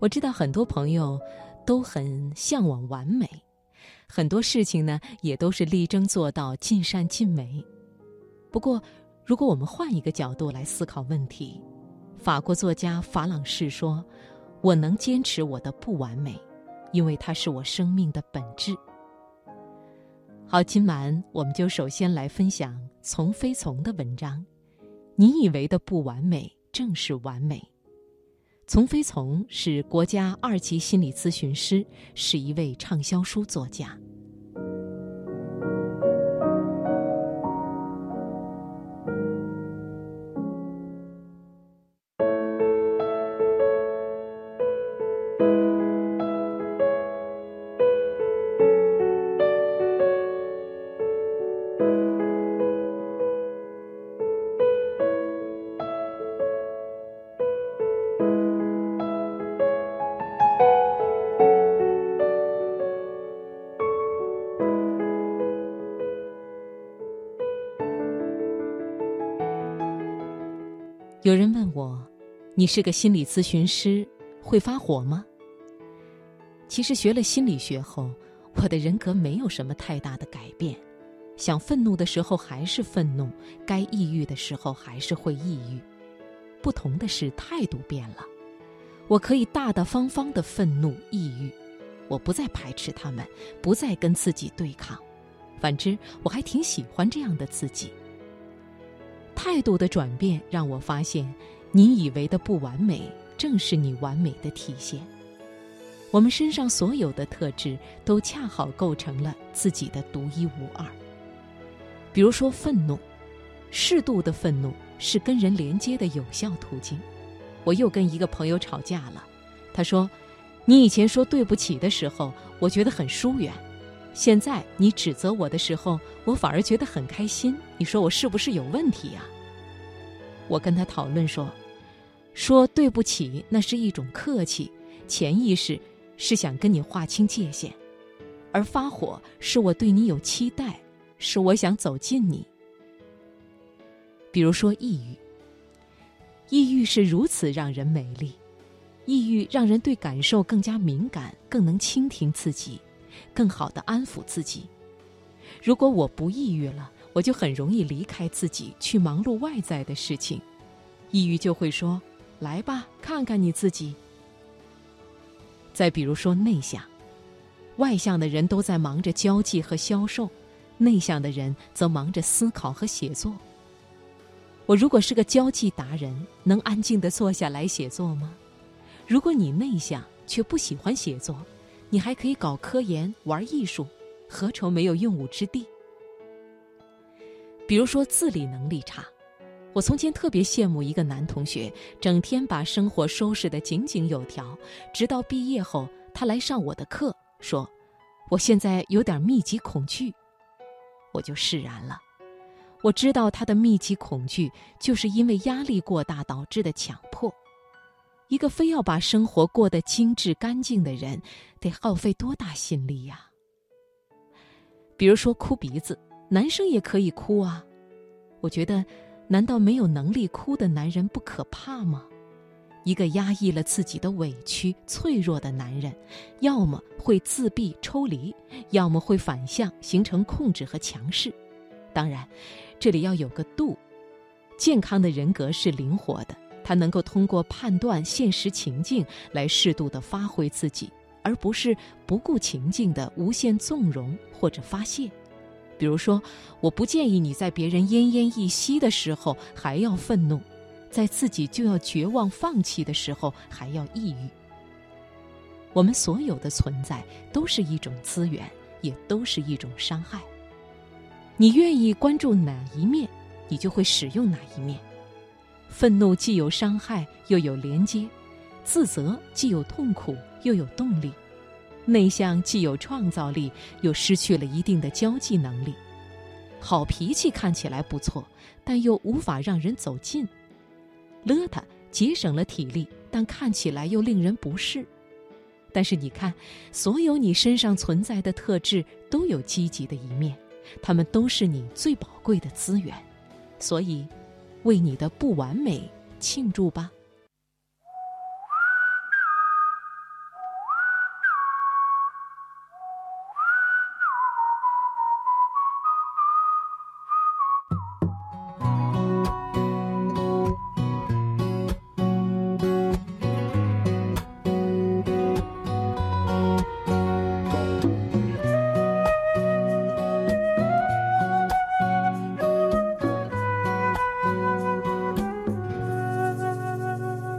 我知道很多朋友都很向往完美，很多事情呢也都是力争做到尽善尽美。不过，如果我们换一个角度来思考问题，法国作家法朗士说：“我能坚持我的不完美，因为它是我生命的本质。”好，今晚我们就首先来分享从飞从的文章。你以为的不完美，正是完美。丛飞从是国家二级心理咨询师，是一位畅销书作家。有人问我：“你是个心理咨询师，会发火吗？”其实学了心理学后，我的人格没有什么太大的改变。想愤怒的时候还是愤怒，该抑郁的时候还是会抑郁。不同的是态度变了。我可以大大方方的愤怒、抑郁，我不再排斥他们，不再跟自己对抗。反之，我还挺喜欢这样的自己。态度的转变让我发现，你以为的不完美，正是你完美的体现。我们身上所有的特质，都恰好构成了自己的独一无二。比如说愤怒，适度的愤怒是跟人连接的有效途径。我又跟一个朋友吵架了，他说：“你以前说对不起的时候，我觉得很疏远。”现在你指责我的时候，我反而觉得很开心。你说我是不是有问题呀？我跟他讨论说，说对不起那是一种客气，潜意识是想跟你划清界限，而发火是我对你有期待，是我想走近你。比如说抑郁，抑郁是如此让人美丽，抑郁让人对感受更加敏感，更能倾听自己。更好的安抚自己。如果我不抑郁了，我就很容易离开自己，去忙碌外在的事情。抑郁就会说：“来吧，看看你自己。”再比如说内向，外向的人都在忙着交际和销售，内向的人则忙着思考和写作。我如果是个交际达人，能安静的坐下来写作吗？如果你内向却不喜欢写作，你还可以搞科研、玩艺术，何愁没有用武之地？比如说自理能力差，我从前特别羡慕一个男同学，整天把生活收拾得井井有条。直到毕业后，他来上我的课，说：“我现在有点密集恐惧。”我就释然了。我知道他的密集恐惧，就是因为压力过大导致的强迫。一个非要把生活过得精致干净的人，得耗费多大心力呀？比如说哭鼻子，男生也可以哭啊。我觉得，难道没有能力哭的男人不可怕吗？一个压抑了自己的委屈、脆弱的男人，要么会自闭抽离，要么会反向形成控制和强势。当然，这里要有个度。健康的人格是灵活的。他能够通过判断现实情境来适度的发挥自己，而不是不顾情境的无限纵容或者发泄。比如说，我不建议你在别人奄奄一息的时候还要愤怒，在自己就要绝望放弃的时候还要抑郁。我们所有的存在都是一种资源，也都是一种伤害。你愿意关注哪一面，你就会使用哪一面。愤怒既有伤害，又有连接；自责既有痛苦，又有动力；内向既有创造力，又失去了一定的交际能力。好脾气看起来不错，但又无法让人走近；邋遢节省了体力，但看起来又令人不适。但是你看，所有你身上存在的特质都有积极的一面，它们都是你最宝贵的资源，所以。为你的不完美庆祝吧。